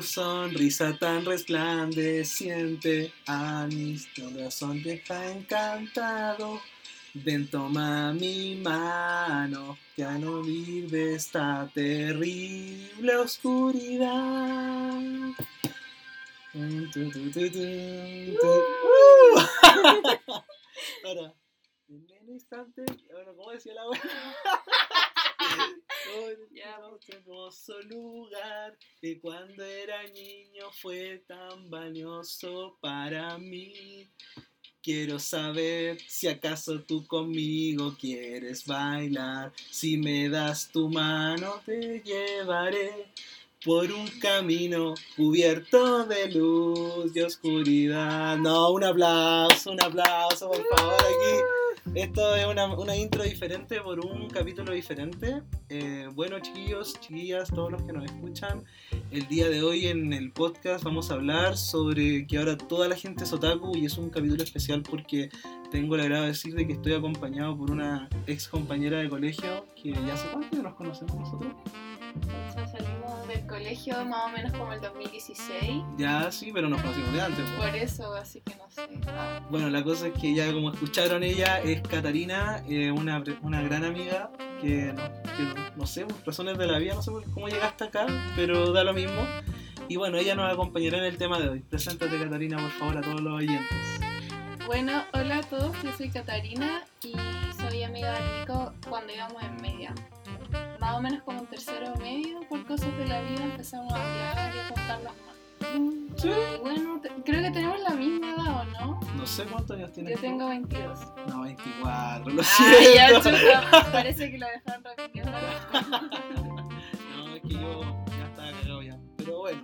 tu sonrisa tan resplandeciente a mis corazón deja encantado. Ven, toma mi mano, que al oír de esta terrible oscuridad. Ahora, en el instante, bueno, ¿cómo decía la wea? este hermoso lugar que cuando era niño fue tan valioso para mí. Quiero saber si acaso tú conmigo quieres bailar. Si me das tu mano te llevaré por un camino cubierto de luz y oscuridad. No, un aplauso, un aplauso, por favor, aquí. Esto es una, una intro diferente por un capítulo diferente. Eh, bueno, chiquillos, chiquillas, todos los que nos escuchan, el día de hoy en el podcast vamos a hablar sobre que ahora toda la gente es otaku y es un capítulo especial porque tengo el agrado de decir de que estoy acompañado por una ex compañera de colegio que ya hace cuánto nos conocemos nosotros. Salimos del colegio más o menos como el 2016. Ya sí, pero nos conocimos de antes. Por eso, así que no sé. Ah, Bueno, la cosa es que ya como escucharon ella es Catarina, eh, una, una gran amiga que no, que no sé, por razones de la vida, no sé cómo llegaste acá, pero da lo mismo. Y bueno, ella nos acompañará en el tema de hoy. Preséntate Catarina, por favor, a todos los oyentes. Bueno, hola a todos, yo soy Catarina y soy amiga de Nico cuando íbamos en media. Más o menos como en tercero medio, por cosas de la vida empezamos a hablar y a juntarnos más. Sí. Y bueno, creo que tenemos la misma edad, ¿o no? No sé cuántos años tienes. Yo tengo 22. No, 24, lo Ah, ya, siento. chuta, parece que lo dejaron repitiendo. No, es que yo ya estaba cagado ya. Pero bueno,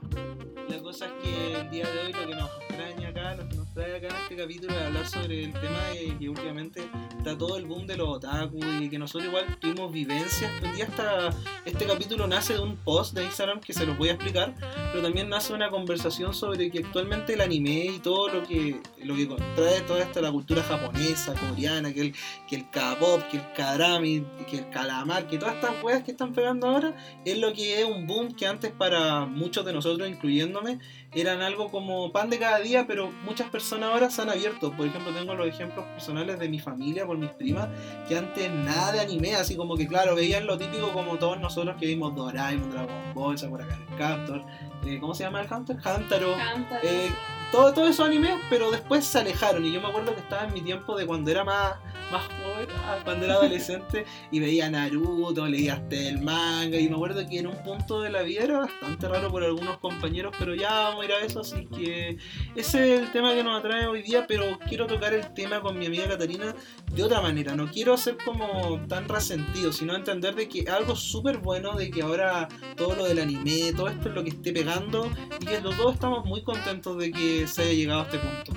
la cosa es que el día de hoy lo que nos extraña acá, lo que nos trae acá este capítulo es hablar sobre el tema de que últimamente está todo el boom de los otaku y que nosotros igual tuvimos vivencias. Un día hasta este capítulo nace de un post de Instagram que se los voy a explicar, pero también nace una conversación sobre que actualmente el anime y todo lo que lo que trae toda esta la cultura japonesa, coreana, que el que el K-pop, que el Karami, que el calamar, que todas estas weas que están pegando ahora, es lo que es un boom que antes para muchos de nosotros, incluyéndome, eran algo como pan de cada día, pero muchas personas ahora se han abierto. Por ejemplo, tengo los ejemplos personales de mi familia, por mis primas, que antes nada de anime, así como que claro, veían lo típico como todos nosotros que vimos Doraemon, Dragon Ball, Sakura Captor, eh, ¿cómo se llama el Hunter? Hantaro. Eh, todo, todo esos animes, pero después se alejaron. Y yo me acuerdo que estaba en mi tiempo de cuando era más, más joven, ah, cuando era adolescente, y veía Naruto, leía hasta el manga. Y me acuerdo que en un punto de la vida era bastante raro por algunos compañeros, pero ya vamos a ir a eso. Así que ese es el tema que nos atrae hoy día. Pero quiero tocar el tema con mi amiga Catarina de otra manera. No quiero ser como tan resentido, sino entender de que algo súper bueno de que ahora todo lo del anime, todo esto es lo que esté pegando y que los dos estamos muy contentos de que se haya llegado a este punto.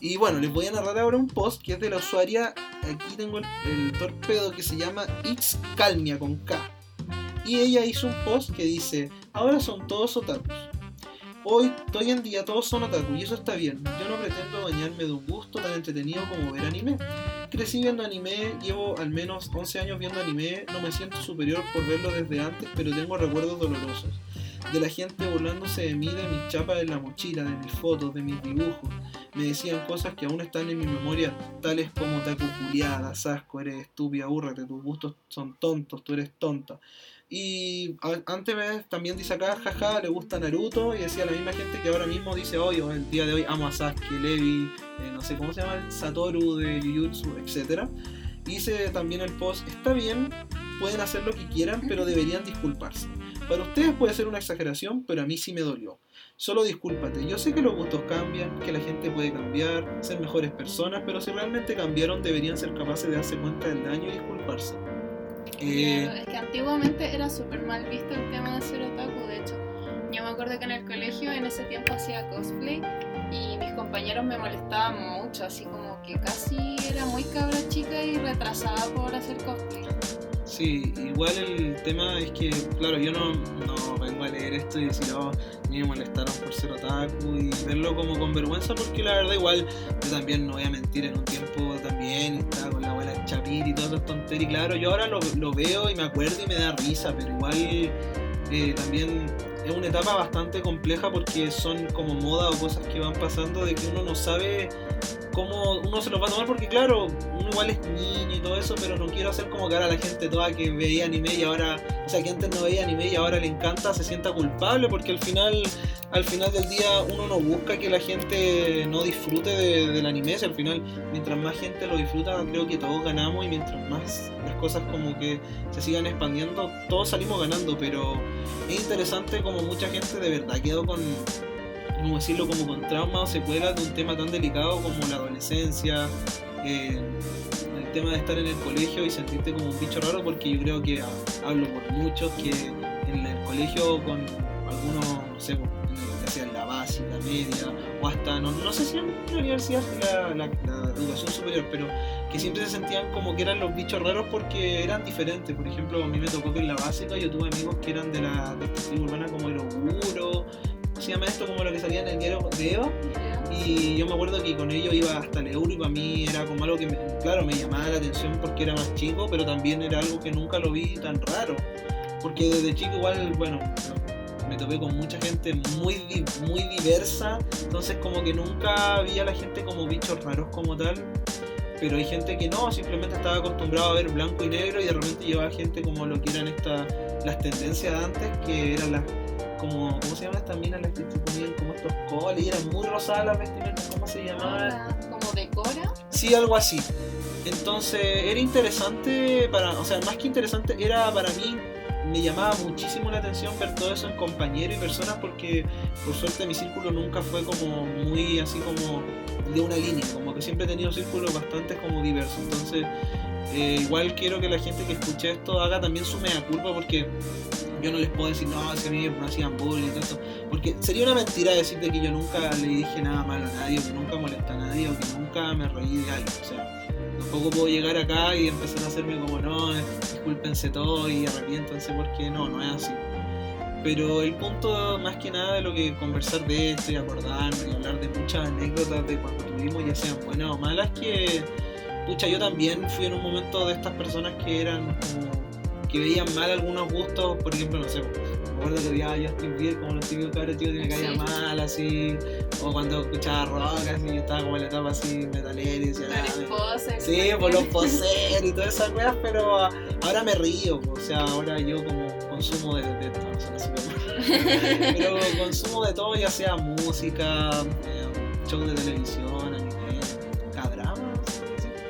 Y bueno, les voy a narrar ahora un post que es de la usuaria, aquí tengo el, torpedo que se llama Xcalmia con K. Y ella hizo un post que dice, ahora son todos otakus. Hoy, hoy en día todos son otaku y eso está bien. Yo no pretendo bañarme de un gusto tan entretenido como ver anime. Crecí viendo anime, llevo al menos 11 años viendo anime, no me siento superior por verlo desde antes, pero tengo recuerdos dolorosos. De la gente burlándose de mí, de mis chapas en la mochila, de mis fotos, de mis dibujos. Me decían cosas que aún están en mi memoria, tales como taco culiada, asco, eres estúpida, aburrete, tus gustos son tontos, tú eres tonta. Y antes también dice acá, jaja, le gusta Naruto, y decía la misma gente que ahora mismo dice, hoy o el día de hoy amo a Sasuke, Levi, eh, no sé cómo se llama, Satoru de Jujutsu, etc. Dice también el post, está bien, pueden hacer lo que quieran, pero deberían disculparse. Para ustedes puede ser una exageración, pero a mí sí me dolió. Solo discúlpate, yo sé que los gustos cambian, que la gente puede cambiar, ser mejores personas, pero si realmente cambiaron deberían ser capaces de darse cuenta del daño y disculparse. Eh, Claro, es que antiguamente era súper mal visto el tema de ser otaku. De hecho, yo me acuerdo que en el colegio en ese tiempo hacía cosplay y mis compañeros me molestaban mucho, así como que casi era muy cabra chica y retrasada por hacer cosplay. Sí, igual el tema es que, claro, yo no, no vengo a leer esto y decir, oh, me molestaron por ser otaku y verlo como con vergüenza, porque la verdad, igual, yo también no voy a mentir, en un tiempo también estaba con la abuela Chapir y todas esas tonterías. Y claro, yo ahora lo, lo veo y me acuerdo y me da risa, pero igual eh, también es una etapa bastante compleja porque son como moda o cosas que van pasando de que uno no sabe cómo uno se los va a tomar porque claro, uno igual es niño y todo eso, pero no quiero hacer como que ahora la gente toda que veía anime y ahora, o sea, que antes no veía anime y ahora le encanta, se sienta culpable porque al final, al final del día uno no busca que la gente no disfrute del anime, si al final mientras más gente lo disfruta creo que todos ganamos y mientras más las cosas como que se sigan expandiendo, todos salimos ganando, pero es interesante como mucha gente de verdad quedó con como decirlo, como con trauma o secuelas de un tema tan delicado como la adolescencia, eh, el tema de estar en el colegio y sentirte como un bicho raro, porque yo creo que hablo por muchos que en el colegio con algunos, no sé, en la básica, media, o hasta, no, no sé si en la universidad, la, la, la, educación superior, pero que siempre se sentían como que eran los bichos raros porque eran diferentes. Por ejemplo, a mí me tocó que en la básica yo tuve amigos que eran de la de esta urbana como el Oguro, se llama esto como lo que salía en el diario de Eva. Y yo me acuerdo que con ellos iba hasta el euro y para mí era como algo que, claro, me llamaba la atención porque era más chico, pero también era algo que nunca lo vi tan raro. Porque desde chico igual, bueno, me topé con mucha gente muy, muy diversa, entonces como que nunca vi a la gente como bichos raros como tal. Pero hay gente que no, simplemente estaba acostumbrado a ver blanco y negro y de repente llevaba gente como lo que eran esta, las tendencias de antes, que eran las como, ¿cómo se llaman estas minas las que ponían como estos coles y eran muy rosadas las vestimentas, ¿cómo se llamaban? ¿Como decora? Sí, algo así. Entonces era interesante para, o sea, más que interesante, era para mí, me llamaba muchísimo la atención ver todo eso en compañeros y personas porque por suerte mi círculo nunca fue como muy así como de una línea, como que siempre he tenido círculos bastante como diversos. Entonces, eh, igual quiero que la gente que escuche esto haga también su mea culpa porque yo no les puedo decir, no, si a mí me hacían bullying y todo porque sería una mentira decirte que yo nunca le dije nada malo a nadie, o que nunca molesté a nadie, o que nunca me reí de algo. O sea, tampoco puedo llegar acá y empezar a hacerme como, no, discúlpense todo y arrepiéntanse porque no, no es así. Pero el punto más que nada de lo que conversar de esto y acordarme y hablar de muchas anécdotas de cuando tuvimos, ya sean buenas o malas, que, pucha, yo también fui en un momento de estas personas que eran como que veían mal algunos gustos, por ejemplo, no sé, me acuerdo que veía a Justin Bieber como los típicos cabros tío que me caía mal, así, o cuando escuchaba rock, así, yo estaba como en la etapa así metalera y decía, ah, Sí, por los poser y todas esas cosas, pero ahora me río, o sea, ahora yo como consumo de, de todo, o sea, pero consumo de todo, ya sea música, eh, show de televisión, anime, cadramas,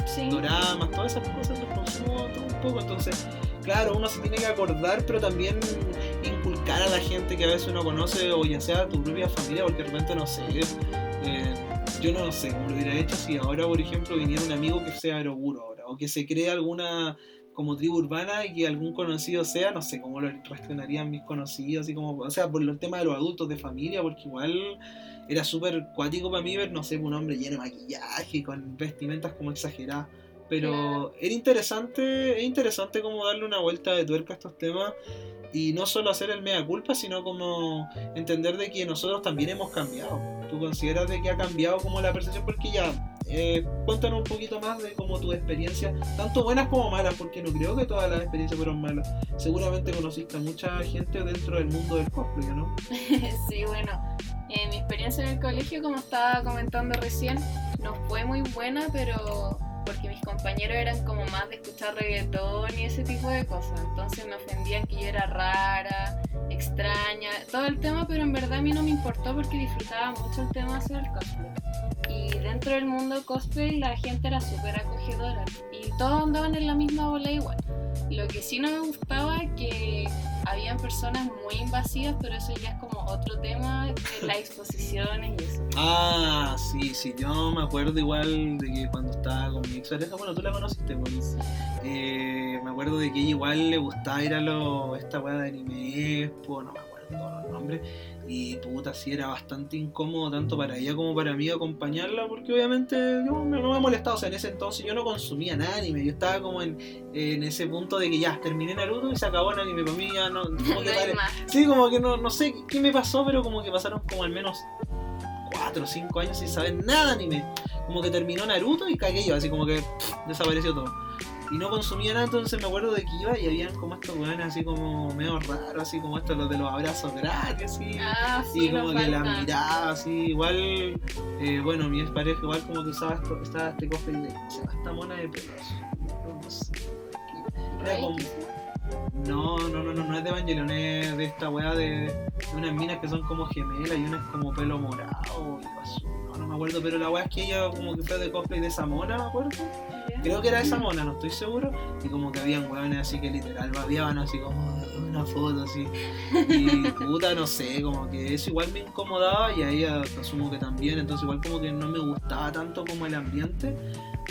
sí. doramas, todas esas cosas los consumo todo un poco, entonces claro, uno se tiene que acordar, pero también inculcar a la gente que a veces uno conoce, o ya sea tu propia familia, porque de repente no sé. Eh, yo no sé cómo lo hubiera hecho si ahora, por ejemplo, viniera un amigo que sea aeroburo ahora, o que se cree alguna como tribu urbana y que algún conocido sea, no sé cómo lo reaccionarían mis conocidos, así como, o sea, por el tema de los adultos de familia, porque igual era súper cuático para mí ver, no sé, un hombre lleno de maquillaje, con vestimentas como exageradas. Pero era interesante, es interesante como darle una vuelta de tuerca a estos temas y no solo hacer el mea culpa, sino como entender de que nosotros también hemos cambiado. ¿Tú consideras de que ha cambiado como la percepción? Porque ya, eh, cuéntanos un poquito más de como tu experiencia, tanto buenas como malas, porque no creo que todas las experiencias fueron malas. Seguramente conociste a mucha gente dentro del mundo del cosplay, ¿no? sí, bueno, eh, mi experiencia en el colegio, como estaba comentando recién, no fue muy buena, pero porque mis compañeros eran como más de escuchar reggaetón y ese tipo de cosas. Entonces me ofendían que yo era rara, extraña, todo el tema, pero en verdad a mí no me importó porque disfrutaba mucho el tema hacer el cosplay. Y dentro del mundo cosplay la gente era súper acogedora y todos andaban en la misma bola igual. Lo que sí no me gustaba que habían personas muy invasivas, pero eso ya es como otro tema de las exposiciones y eso. Ah, sí, sí, yo me acuerdo igual de que cuando estaba con mi ex bueno, tú la conociste, pues, eh, me acuerdo de que ella igual le gustaba ir a lo, esta weá de anime, pues, no me acuerdo todos los nombres, y puta, sí era bastante incómodo tanto para ella como para mí acompañarla, porque obviamente yo no me molestaba. O sea, en ese entonces yo no consumía nada anime. Yo estaba como en, en ese punto de que ya terminé Naruto y se acabó el anime. Para mí ya no. Como que sí, como que no, no sé qué me pasó, pero como que pasaron como al menos 4 o 5 años sin saber nada de anime. Como que terminó Naruto y cagué yo, así como que desapareció todo. Y no consumía nada, entonces me acuerdo de que iba y habían como estos weones así como medio raros, así como estos los de los abrazos gratis, así. Ah, sí, Y como que la faltan. miraba así, igual, eh, bueno, mi pareja igual como que usaba, esto, estaba este cosplay de esta mona de pelos. No. Era como- no, no, no, no, no es de Evangelion, es de esta weá de, de unas minas que son como gemelas y una es como pelo morado me acuerdo, pero la weá es que ella como que fue de cosplay de esa mona, me acuerdo. Creo que era esa mona, no estoy seguro. Y como que habían weones así que literal babeaban así como una foto así. Y puta, no sé, como que eso igual me incomodaba y a ella asumo que también. Entonces igual como que no me gustaba tanto como el ambiente.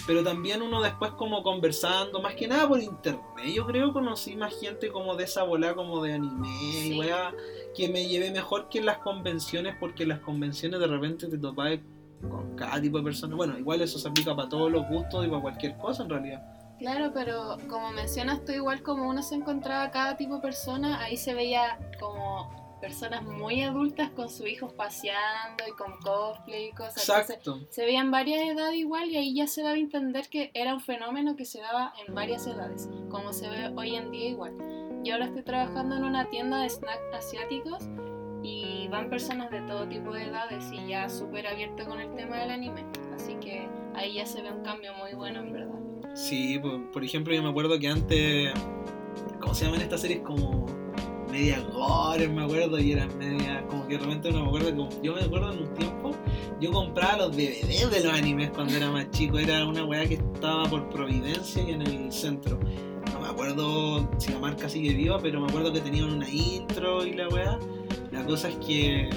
Pero también uno después como conversando, más que nada por internet, yo creo conocí más gente como de esa bola como de anime Sí. y weá, que me llevé mejor que en las convenciones, porque en las convenciones de repente te topabas con cada tipo de persona. Bueno, igual eso se aplica para todos los gustos y para cualquier cosa en realidad. Claro, pero como mencionas tú, igual como uno se encontraba cada tipo de persona, ahí se veía como personas muy adultas con sus hijos paseando y con cosplay y cosas. Entonces, Exacto. se veían varias edades igual y ahí ya se daba a entender que era un fenómeno que se daba en varias edades, como se ve hoy en día igual. Y ahora estoy trabajando en una tienda de snacks asiáticos y van personas de todo tipo de edades y ya súper abierto con el tema del anime. Así que ahí ya se ve un cambio muy bueno en verdad. Sí, por, por ejemplo, yo me acuerdo que antes, ¿cómo se llaman estas series? Como media gore, me acuerdo, y eran media, como que de repente no me acuerdo, como- yo me acuerdo en un tiempo, yo compraba los DVDs de los animes cuando era más chico, era una weá que estaba por Providencia y en el centro. No me acuerdo si la marca sigue viva, pero me acuerdo que tenían una intro y la weá. La cosa es que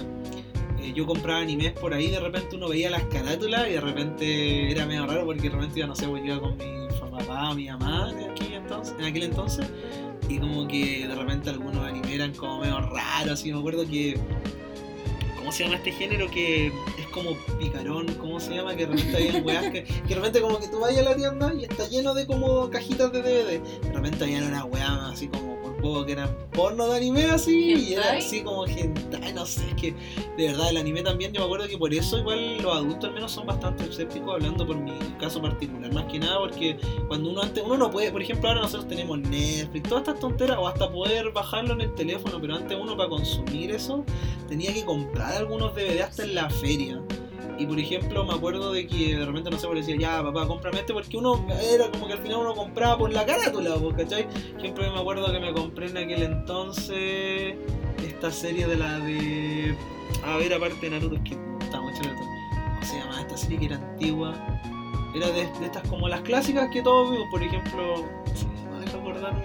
eh, yo compraba animes por ahí, de repente uno veía las carátulas y de repente era medio raro porque de repente iba, no sé, pues yo iba con mi papá o mi mamá en aquel, entonces, en aquel entonces y como que de repente algunos animes eran como medio raros, así me acuerdo que... ¿Cómo se llama este género que es como picarón? ¿Cómo se llama? Que de repente había weas que, que de repente como que tú vas a la tienda y está lleno de como cajitas de DVD. De repente había una wea así como que eran porno de anime así y era así como hentai, no sé, es que de verdad el anime también yo me acuerdo que por eso igual los adultos al menos son bastante escépticos hablando por mi caso particular, más que nada porque cuando uno antes, uno no puede, por ejemplo ahora nosotros tenemos Netflix, todas estas tonteras o hasta poder bajarlo en el teléfono, pero antes uno para consumir eso tenía que comprar algunos DVD hasta en la feria. Y por ejemplo, me acuerdo de que de repente, no sé, pues decía, ya papá, cómprame este, porque uno era como que al final uno compraba por la carátula, pues, ¿cachai? Siempre me acuerdo que me compré en aquel entonces esta serie de la de. A ver, aparte de Naruto, es que mucho Naruto. ¿Cómo se llama? Esta serie que era antigua. Era de, estas como las clásicas que todos vimos, por ejemplo. No acordarme.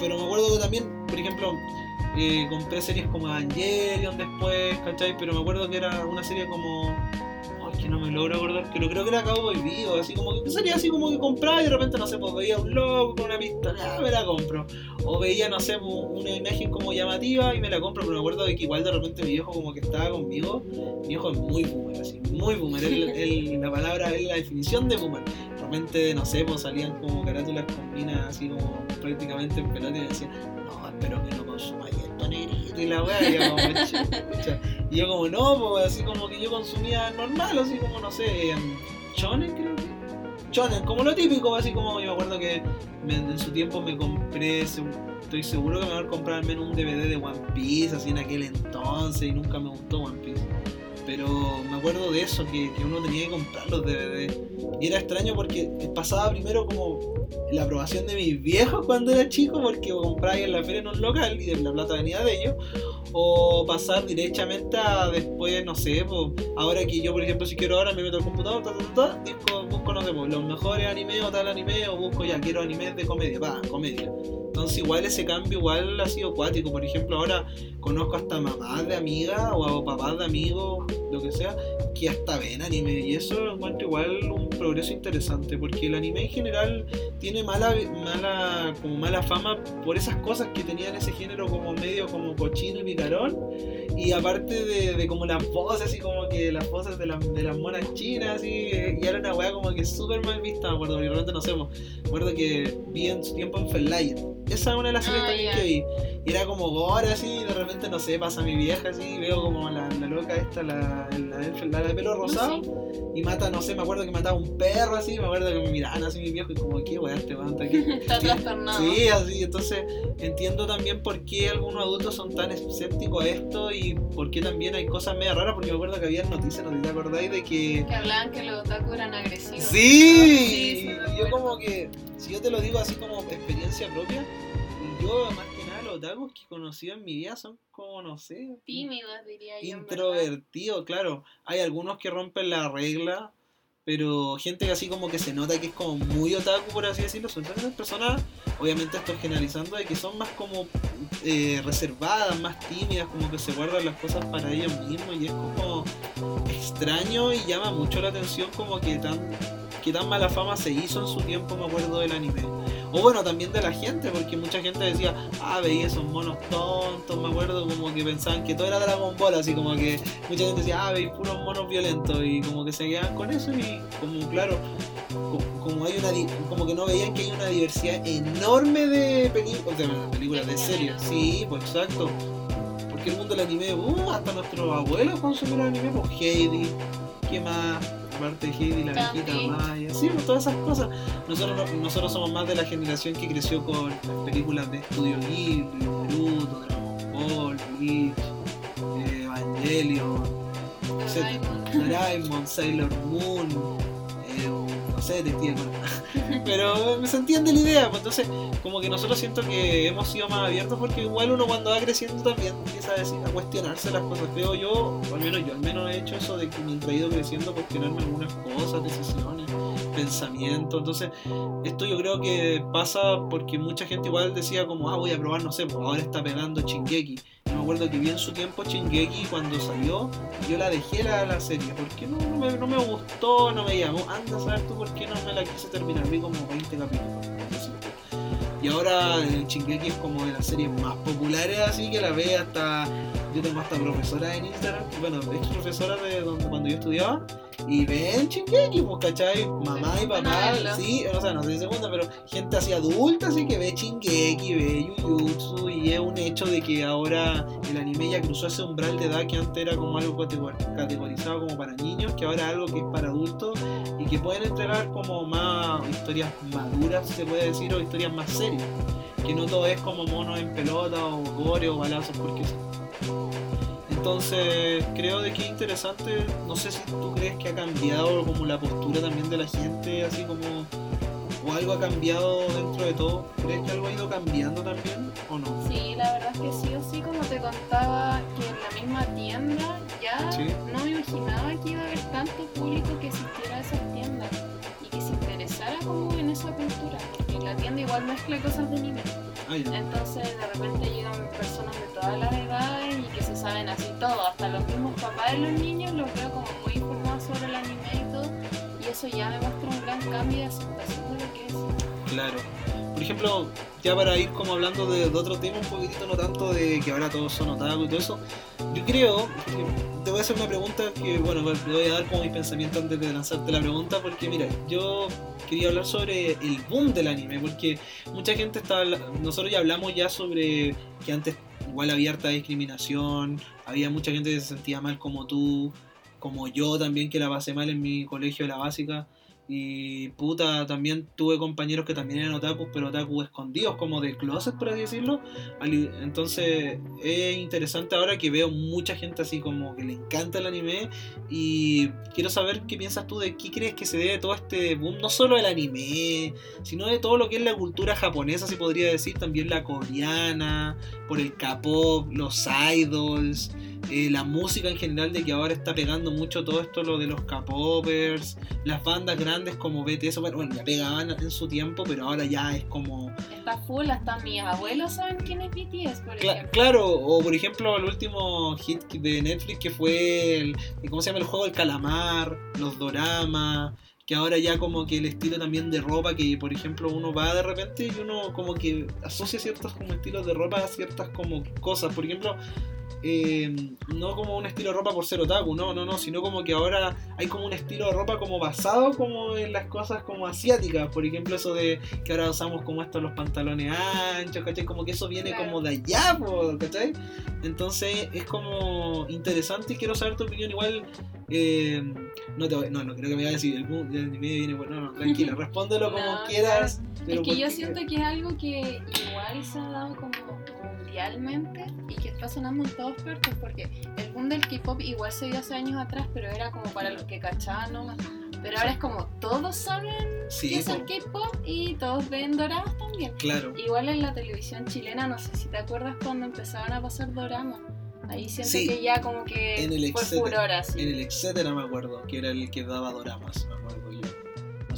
Pero me acuerdo que también, por ejemplo, eh, compré series como Evangelion después, ¿cachai? Pero me acuerdo que era una serie como. Que no me logro acordar, pero creo que era Cowboy Vivo, así como que sería así como que compraba y de repente, no sé, pues veía un logo con una pistola, ah, me la compro. O veía, no sé, una imagen como llamativa y me la compro, pero me acuerdo de que igual de repente mi viejo como que estaba conmigo, mi viejo es muy boomer, así, muy boomer, él- la palabra es la definición de boomer. De repente, no sé, pues salían como carátulas con minas así como prácticamente en pelota y me decían, no, espero que no consumáis esto negrito y la weá, y como. Y yo como, no, pues así como que yo consumía normal, así como, no sé, em, shonen creo que. Shonen, como lo típico, así como yo me acuerdo que me- en su tiempo me compré, estoy seguro que me haber comprado al menos un DVD de One Piece, así en aquel entonces, y nunca me gustó One Piece. Pero me acuerdo de eso, que, uno tenía que comprar los DVD. Y era extraño porque pasaba primero como la aprobación de mis viejos cuando era chico, porque compraba en la feria en un local y de la plata venía de ellos. O pasar directamente a después, no sé, pues, ahora que yo, por ejemplo, si quiero ahora me meto al computador, ta, ta, ta, ta, busco, busco, no sé, pues, los mejores animes o tal anime, o busco ya, quiero animes de comedia, va, comedia. Entonces igual ese cambio igual ha sido cuático. Por ejemplo, ahora conozco hasta mamás de amigas o papás de amigos, lo que sea, que hasta ven anime. Y eso lo encuentro igual un progreso interesante, porque el anime en general tiene mala, mala, como mala fama por esas cosas que tenían ese género como medio como cochino y picarón. Y aparte de, como las voces, así como que las voces de, las de las monas chinas, así, y era una weá como que súper mal vista, me acuerdo, no sé, me que vi en su tiempo en Felight. Esa es una de las series Ah, también ya. que vi. Y era como gore así, y de repente, no sé, pasa mi vieja así, y veo como la, la loca esta, la la, la, de pelo rosado, y mata, no sé, me acuerdo que mataba un perro así, me acuerdo que me miraban así mi viejo y como, ¿qué weá este weón? Está trastornado. Sí, así, entonces entiendo también por qué algunos adultos son tan escépticos a esto y por qué también hay cosas medio raras, porque me acuerdo que había noticias, ¿no te acordáis de que... Que hablaban que los otaku eran agresivos. Sí, yo como que, si yo te lo digo así como experiencia propia, yo más que nada los otakus que he conocido en mi vida son como, no sé... Tímidos, diría yo. Introvertidos, claro. Hay algunos que rompen la regla, pero gente que así como que se nota que es como muy otaku, por así decirlo, son esas personas, obviamente estoy generalizando, de que son más como eh, reservadas, más tímidas, como que se guardan las cosas para ellos mismos y es como extraño y llama mucho la atención como que tan, que tan mala fama se hizo en su tiempo, me acuerdo del anime. O bueno, también de la gente, porque mucha gente decía, ah, veía esos monos tontos, me acuerdo, como que pensaban que todo era Dragon Ball, así como que mucha gente decía, ah, veis puros monos violentos, y como que se quedaban con eso, y como claro, como, hay una como que no veían que hay una diversidad enorme de, películas de películas, de series. Sí, pues exacto. Porque el mundo del anime, uh, hasta nuestros abuelos consumieron anime, pues Heidi, ¿qué más? Aparte de Heidi, la viejita Maya, sí, pues, todas esas cosas. Nosotros, nosotros somos más de la generación que creció con las películas de Studio Ghibli, Naruto, Dragon Ball, Bleach, eh, Evangelion, Doraemon, Sailor Moon, no sé, Detective Pero se entiende la idea, pues entonces como que nosotros siento que hemos sido más abiertos porque igual uno cuando va creciendo también empieza a, decir, a cuestionarse las cosas. Creo yo, o al menos yo al menos he hecho eso de que me he ido creciendo cuestionarme algunas cosas, decisiones, pensamientos. Entonces, esto yo creo que pasa porque mucha gente igual decía como, ah, voy a probar, no sé, pues ahora está pegando Chingeki acuerdo que vi en su tiempo Chingeki cuando salió, yo la dejé la, la serie, porque no, no, me, no, me, gustó, no me llamó. Anda a saber tú por qué no me la quise terminar, vi como 20 capítulos. Y ahora el Chingeki es como de las series más populares, así que la ve hasta. Yo tengo hasta profesora en Instagram, bueno, ex profesora de donde, cuando yo estudiaba y ven Chingeki, pues, ¿cachai? Mamá y papá, sí, o sea, no sé si segunda, pero gente así adulta, así que ve Chingeki, ve Jujutsu, y es un hecho de que ahora el anime ya cruzó ese umbral de edad que antes era como algo categorizado como para niños, que ahora es algo que es para adultos y que pueden entregar como más historias maduras, se puede decir, o historias más serias. Que no todo es como monos en pelota o gore o balazos, porque entonces, creo de que es interesante, no sé si tú crees que ha cambiado como la postura también de la gente, así como, o algo ha cambiado dentro de todo. ¿Crees que algo ha ido cambiando también o no? Sí, la verdad es que sí o sí, como te contaba, que en la misma tienda ya no me imaginaba que iba a haber tanto público que existiera esas tiendas y que se interesara como en esa cultura, porque la tienda igual mezcla cosas de nivel. Entonces de repente llegan personas de todas las edades y que se saben así todo, hasta los mismos papás de los niños los veo como muy informados sobre el anime y todo, y eso ya me muestra un gran cambio de aceptación de lo que es. Claro. Por ejemplo, ya para ir como hablando de, otro tema un poquitito, no tanto de que ahora todos son otaku y todo eso, yo creo, te voy hacer una pregunta que, bueno, te voy a dar como mi pensamiento antes de lanzarte la pregunta, porque mira, yo quería hablar sobre el boom del anime, porque mucha gente está, nosotros ya hablamos ya sobre que antes igual había harta discriminación, había mucha gente que se sentía mal como tú, como yo también que la pasé mal en mi colegio de la básica. Y puta, también tuve compañeros que también eran otakus, pero otakus escondidos, como de closet, por así decirlo. Entonces es interesante ahora que veo mucha gente así como que le encanta el anime. Y quiero saber qué piensas tú de qué crees que se debe todo este boom, no solo del anime, sino de todo lo que es la cultura japonesa, si podría decir, también la coreana, por el K-pop, los idols. Eh, la música en general de que ahora está pegando mucho todo esto lo de los K-popers, las bandas grandes como BTS, bueno, ya pegaban en su tiempo, pero ahora ya es como... Está full, hasta mis abuelos saben quién es BTS, por ejemplo. Claro, o por ejemplo el último hit de Netflix que fue el, ¿cómo se llama? El juego del calamar, los doramas que ahora ya como que el estilo también de ropa que por ejemplo uno va de repente y uno como que asocia ciertos como estilos de ropa a ciertas como cosas por ejemplo eh, no como un estilo de ropa por ser otaku, no, no, no, sino como que ahora hay como un estilo de ropa como basado como en las cosas como asiáticas, por ejemplo eso de que ahora usamos como estos los pantalones anchos, ¿cachai? Como que eso viene Claro. como de allá, ¿cachai? Entonces es como interesante y quiero saber tu opinión igual. eh, no, te voy- no, no creo que me vaya a decir el anime viene bueno, no, no, tranquila, respóndelo como No, quieras. Es que yo siento que es algo que igual se ha dado como mundialmente y que está sonando en todas partes porque el boom del K-pop igual se dio hace años atrás, pero era como para los que cachaban nomás. Pero ahora es como todos saben Sí, qué es el po, K-pop y todos ven doramas también. claro. Igual en la televisión chilena, no sé si te acuerdas cuando empezaban a pasar doramas. Ahí siento Sí. que ya como que En el fue etcétera. furor así. En el etcétera me acuerdo, que era el que daba doramas, me acuerdo yo.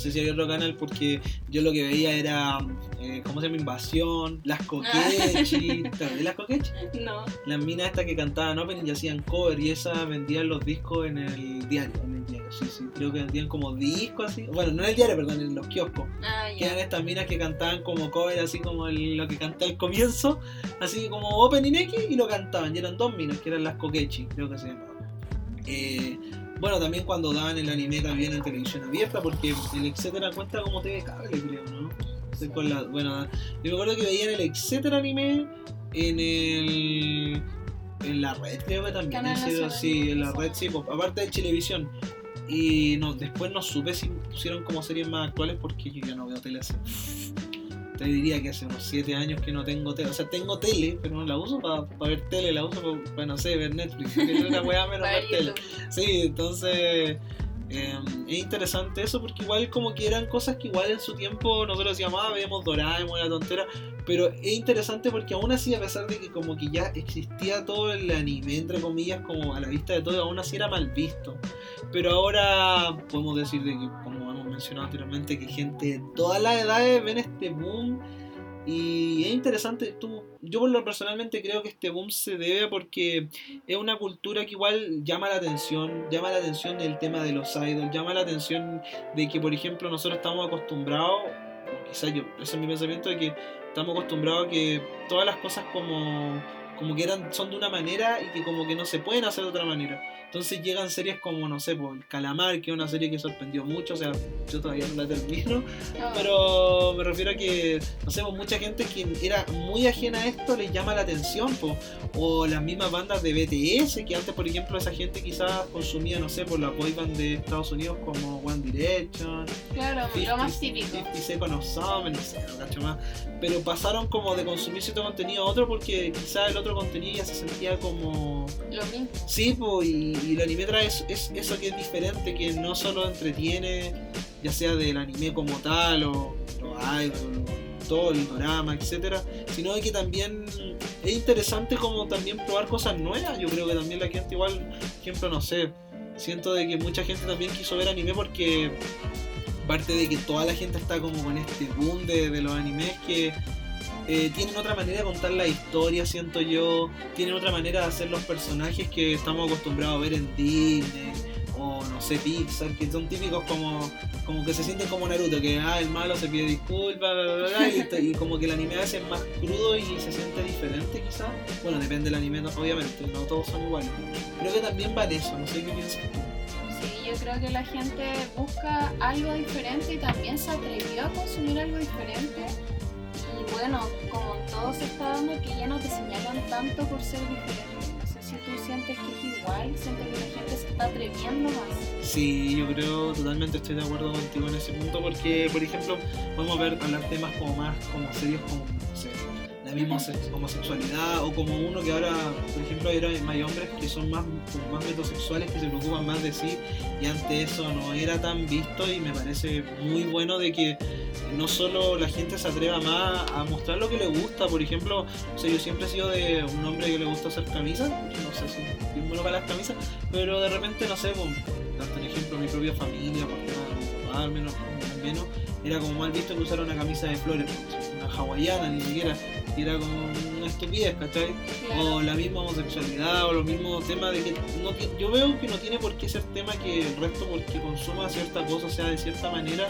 No sé si había otro canal porque yo lo que veía era, eh, ¿cómo se llama? Invasión, las coquechi, ¿te acuerdas de las coquechi? No, Las minas estas que cantaban opening y hacían cover y esas vendían los discos en el diario, en el diario, sí, sí, creo que vendían como discos así, bueno, no en el diario, perdón, en los kioscos, ah, que eran estas minas que cantaban como cover, así como el- lo que canté al comienzo, así como opening X y lo cantaban, y eran dos minas, que eran las coquechi, creo que se llamaban. Eh, bueno, también cuando daban el anime también en televisión abierta, porque el etcétera cuenta como TV cable, creo, ¿no? Estoy con la- bueno, yo me acuerdo que veían el etcétera anime en el. En la red, creo que también. Canal Nacional. sí, en la red, sí, po- aparte de televisión. Y no, después no supe si pusieron como series más actuales porque yo ya no veo tele hace. Te diría que hace unos 7 años que no tengo tele. O sea, tengo tele, pero no la uso para ver tele, la uso para, no sé, ver Netflix. Porque es una weá menos ver tele. Sí, entonces eh, es interesante eso porque igual como que eran cosas que igual en su tiempo nosotros decíamos, ah, veíamos Doraemon, la tontera, pero es interesante porque aún así, a pesar de que como que ya existía todo el anime, entre comillas, como a la vista de todo, aún así era mal visto. Pero ahora podemos decir de que, como hemos mencionado anteriormente, que gente de todas las edades ven este boom y es interesante, tú, yo personalmente creo que este boom se debe porque es una cultura que igual llama la atención, llama la atención el tema de los idols, llama la atención de que por ejemplo nosotros estamos acostumbrados, quizás yo, ese es mi pensamiento de que estamos acostumbrados a que todas las cosas como, como que eran, son de una manera y que como que no se pueden hacer de otra manera. Entonces llegan series como, no sé, por El Calamar, que es una serie que sorprendió mucho, o sea, yo todavía no la termino, Ah, pero me refiero a que, no sé, pues, mucha gente que era muy ajena a esto les llama la atención, po. o las mismas bandas de BTS, que antes, por ejemplo, esa gente quizás consumía, no sé, por la boy band de Estados Unidos como One Direction, Claro, lo más típico. 50 Second of Summer, no sé, no cacho más. Pero pasaron como de consumir cierto contenido a otro porque quizás el otro contenido ya se sentía como... Lo mismo. Sí, pues, y, y el anime trae es, es eso que es diferente, que no solo entretiene, ya sea del anime como tal, o los idols, todo el drama, etcétera, sino que también es interesante como también probar cosas nuevas. Yo creo que también la gente igual, ejemplo, no sé, siento de que mucha gente también quiso ver anime porque parte de que toda la gente está como con este boom de, de los animes que eh, tienen otra manera de contar la historia, siento yo, tienen otra manera de hacer los personajes que estamos acostumbrados a ver en Disney o no sé, Pixar, que son típicos como, como que se sienten como Naruto, que ah, el malo se pide disculpas, bla, bla, bla, y, como que el anime a veces es más crudo y se siente diferente quizás. Bueno, depende del anime, obviamente, no todos son iguales. Creo que también va de eso, no sé qué piensas tú. Yo creo que la gente busca algo diferente y también se atrevió a consumir algo diferente. Bueno, como todo se está dando que ya no te señalan tanto por ser diferente. No sé si tú sientes que es igual, sientes que la gente se está atreviendo más. Sí, yo creo totalmente estoy de acuerdo contigo en ese punto porque, por ejemplo, podemos ver hablar temas como más como serios como, la misma homo- homosexualidad o como uno que ahora, por ejemplo, ahora hay hombres que son más, más metrosexuales que se preocupan más de sí y antes eso no era tan visto y me parece muy bueno de que no solo la gente se atreva más a mostrar lo que le gusta, por ejemplo, o sea, yo siempre he sido de un hombre que le gusta hacer camisas, no sé si es bueno para las camisas, pero de repente, no sé, pues, tanto en ejemplo mi propia familia, por tema de menos, menos, era como mal visto que usara una camisa de flores, hawaiana ni siquiera, era como una estupidez, ¿cachai? O la misma homosexualidad, o los mismos temas de que no, yo veo que no tiene por qué ser tema que el resto porque consuma cierta cosa, o sea, de cierta manera,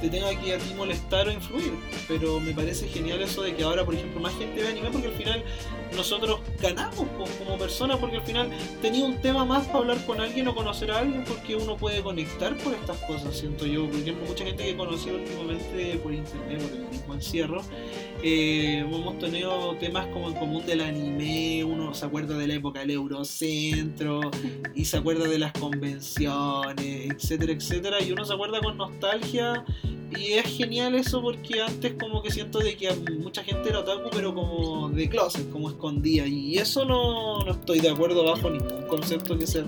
te tenga que a ti molestar o influir. Pero me parece genial eso de que ahora, por ejemplo, más gente ve anime porque al final nosotros ganamos como personas porque al final tenía un tema más para hablar con alguien o conocer a alguien porque uno puede conectar por estas cosas, siento yo. Por ejemplo, mucha gente que he conocido últimamente por internet, por el mismo encierro, eh, hemos tenido temas como en común del anime, uno se acuerda de la época del Eurocentro y se acuerda de las convenciones, etcétera, etcétera, y uno se acuerda con nostalgia y es genial eso porque antes como que siento de que mucha gente era otaku pero como de closet, como escondía. Y eso no, no estoy de acuerdo bajo ningún concepto que se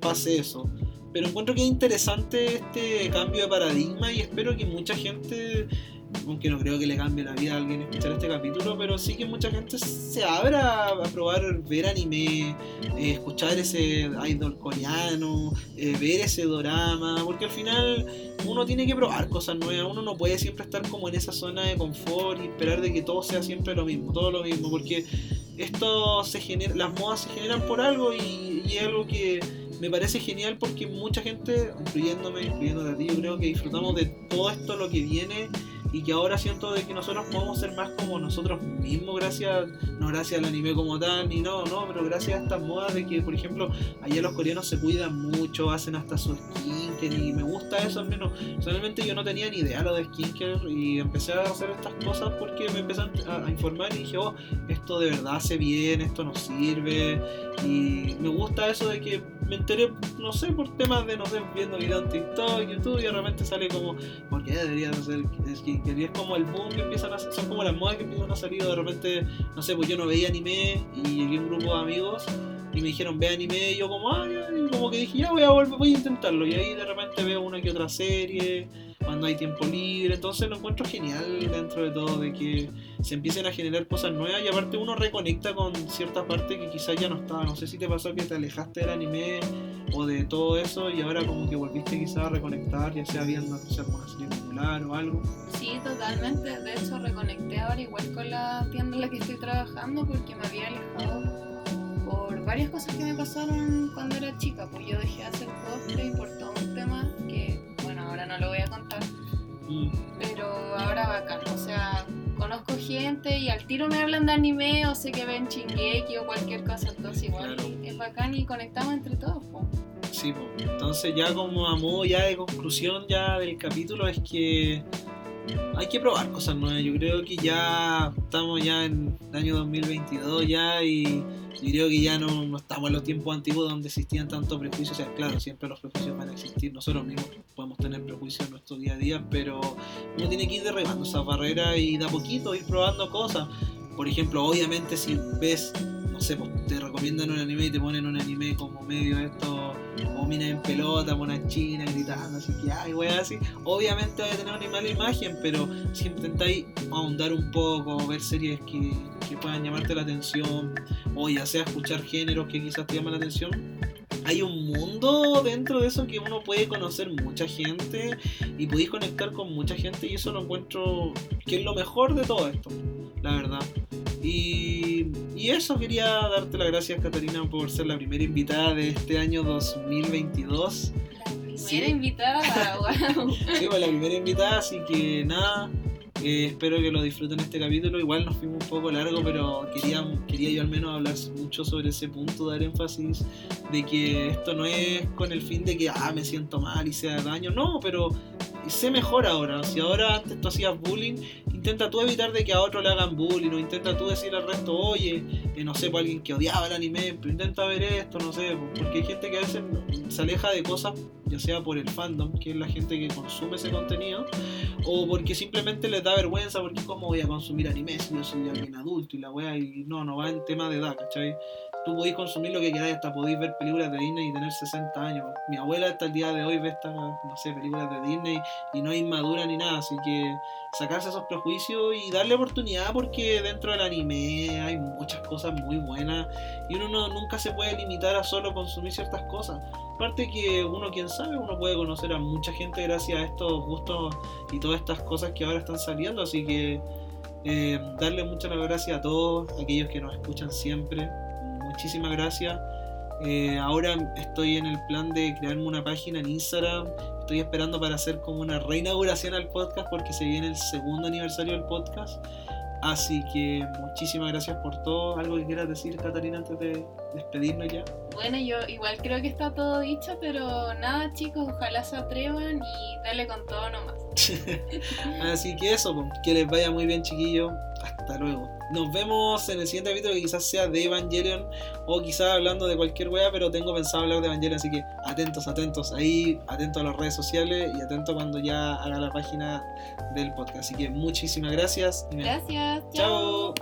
pase eso. Pero encuentro que es interesante este cambio de paradigma y espero que mucha gente aunque no creo que le cambie la vida a alguien escuchar este capítulo, pero sí que mucha gente se abra a probar ver anime, eh, escuchar ese idol coreano, eh, ver ese drama, porque al final uno tiene que probar cosas nuevas, uno no puede siempre estar como en esa zona de confort y esperar de que todo sea siempre lo mismo, todo lo mismo, porque esto se genera, las modas se generan por algo y, y es algo que me parece genial porque mucha gente, incluyéndome, incluyéndote a ti, yo creo que disfrutamos de todo esto lo que viene y que ahora siento de que nosotros podemos ser más como nosotros mismos gracias, no gracias al anime como tal, ni no, no, pero gracias a estas modas de que, por ejemplo, allá los coreanos se cuidan mucho, hacen hasta su skincare y me gusta eso al menos. Realmente yo no tenía ni idea lo de skincare y empecé a hacer estas cosas porque me empezaron a, informar y dije, oh, esto de verdad hace bien, esto nos sirve y me gusta eso de que me enteré, no sé, por temas de, no sé, viendo videos en TikTok, YouTube y de repente sale como, ¿por qué deberían hacer skincare? que es como el boom que empiezan a son como las modas que empiezan a salir de repente, no sé, pues yo no veía anime y llegué un grupo de amigos y me dijeron ve anime y yo como, ah, y como que dije, ya voy a volver, voy a intentarlo y ahí de repente veo una que otra serie cuando hay tiempo libre, entonces lo encuentro genial dentro de todo, de que se empiecen a generar cosas nuevas y aparte uno reconecta con cierta parte que quizás ya no estaba, no sé si te pasó que te alejaste del anime o de todo eso y ahora como que volviste quizás a reconectar, ya sea viendo no sé, alguna serie popular o algo. Sí, totalmente, de hecho reconecté ahora igual con la tienda en la que estoy trabajando porque me había alejado por varias cosas que me pasaron cuando era chica, pues yo dejé de hacer cosplay por todo un tema no lo voy a contar. Mm. Pero ahora bacán, o sea, conozco gente y al tiro me hablan de anime o sé que ven Chingeki o cualquier cosa, entonces igual es bacán y conectamos entre todos. Sí, entonces ya como a modo ya de conclusión ya del capítulo es que hay que probar cosas nuevas. Yo creo que ya estamos ya en el año 2022 ya y yo creo que ya no, estamos en los tiempos antiguos donde existían tantos prejuicios. O sea, claro, siempre los prejuicios van a existir. Nosotros mismos podemos tener prejuicios en nuestro día a día, pero uno tiene que ir derribando esas barreras y de a poquito ir probando cosas. Por ejemplo, obviamente si ves, no sé, pues, te recomiendan un anime y te ponen un anime como medio esto, o minas en pelota, una china gritando, así que ay, wey, así. Obviamente va a tener una mala imagen, pero si intentáis ahondar un poco, ver series que que puedan llamarte la atención, o ya sea escuchar géneros que quizás te llaman la atención. Hay un mundo dentro de eso que uno puede conocer mucha gente y podéis conectar con mucha gente y eso lo encuentro que es lo mejor de todo esto, la verdad. Y, y, eso quería darte las gracias, Catarina, por ser la primera invitada de este año 2022. La primera invitada, wow. sí, pues la primera invitada, así que nada, espero que lo disfruten este capítulo. Igual nos fuimos un poco largo, pero quería, quería yo al menos hablar mucho sobre ese punto, dar énfasis de que esto no es con el fin de que ah, me siento mal y sea daño. No, pero sé mejor ahora. Si ahora antes tú hacías bullying, intenta tú evitar de que a otro le hagan bullying, o intenta tú decir al resto, oye, eh, no sé, por alguien que odiaba el anime, pero intenta ver esto, no sé, porque hay gente que a veces se aleja de cosas, ya sea por el fandom, que es la gente que consume ese contenido, o porque simplemente les da vergüenza, porque cómo voy a consumir anime si yo soy alguien adulto y la wea, y no, no va en tema de edad, ¿cachai? Tú podéis consumir lo que queráis, hasta podéis ver películas de Disney y tener 60 años. Mi abuela hasta el día de hoy ve estas, no sé, películas de Disney y no es inmadura ni nada, así que sacarse esos prejuicios y darle oportunidad porque dentro del anime hay muchas cosas muy buenas y uno no, nunca se puede limitar a solo consumir ciertas cosas. Aparte que uno, quién sabe, uno puede conocer a mucha gente gracias a estos gustos y todas estas cosas que ahora están saliendo, así que Eh, darle muchas gracias a todos aquellos que nos escuchan siempre. Muchísimas gracias. Eh, ahora estoy en el plan de crearme una página en Instagram. Estoy esperando para hacer como una reinauguración al podcast porque se viene el segundo aniversario del podcast. Así que muchísimas gracias por todo. ¿Algo que quieras decir, Catalina, antes de despedirnos ya? Bueno, yo igual creo que está todo dicho, pero nada, chicos, ojalá se atrevan y dale con todo nomás. Así que eso, que les vaya muy bien, chiquillos. Hasta luego. Nos vemos en el siguiente capítulo que quizás sea de Evangelion o quizás hablando de cualquier wea, pero tengo pensado hablar de Evangelion, así que atentos, atentos ahí, atentos a las redes sociales y atentos cuando ya haga la página del podcast. Así que muchísimas gracias. Gracias. Chao.